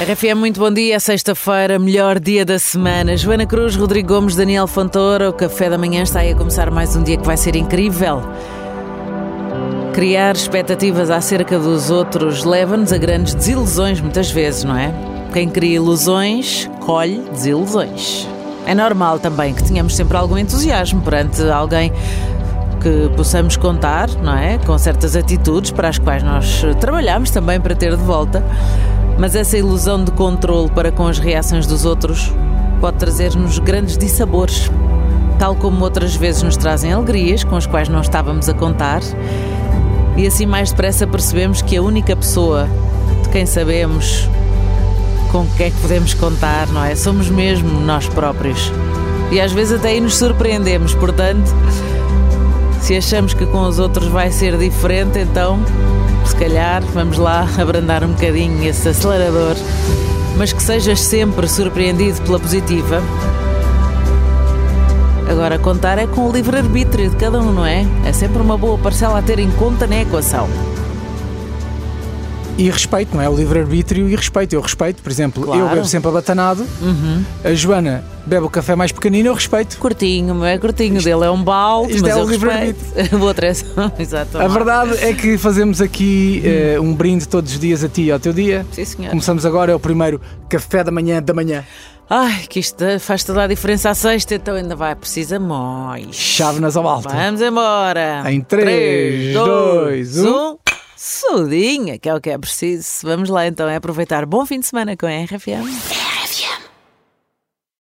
RFM, muito bom dia. Sexta-feira, melhor dia da semana. Joana Cruz, Rodrigo Gomes, Daniel Fontoura. O café da manhã está aí a começar mais um dia que vai ser incrível. Criar expectativas acerca dos outros leva-nos a grandes desilusões, muitas vezes, não é? Quem cria ilusões, colhe desilusões. É normal também que tenhamos sempre algum entusiasmo perante alguém que possamos contar, não é? Com certas atitudes para as quais nós trabalhamos também para ter de volta. Mas essa ilusão de controle para com as reações dos outros pode trazer-nos grandes dissabores, tal como outras vezes nos trazem alegrias com as quais não estávamos a contar. E assim mais depressa percebemos que a única pessoa de quem sabemos com que é que podemos contar, não é? Somos mesmo nós próprios. E às vezes até aí nos surpreendemos, portanto, se achamos que com os outros vai ser diferente, então se calhar vamos lá abrandar um bocadinho esse acelerador, mas que sejas sempre surpreendido pela positiva. Agora, contar é com o livre-arbítrio de cada um, não é? É sempre uma boa parcela a ter em conta na equação. E respeito, não é? O livre-arbítrio e respeito. Eu respeito, por exemplo, Claro. eu bebo sempre abatanado, Uhum. a Joana bebe o café mais pequenino, eu respeito. Curtinho, é curtinho, dele é um balde, isto mas é eu o respeito. O outro é só, exato. A verdade é que fazemos aqui eh, um brinde todos os dias a ti e ao teu dia. Sim, senhor. Começamos agora, é o primeiro café da manhã da manhã. Ai, que isto faz toda a diferença à sexta, então ainda vai, precisa mais. Chávenas ao alto. Vamos embora. Em três, dois, um. Sudinha, que é o que é preciso. Vamos lá então, é aproveitar. Bom fim de semana com a RFM.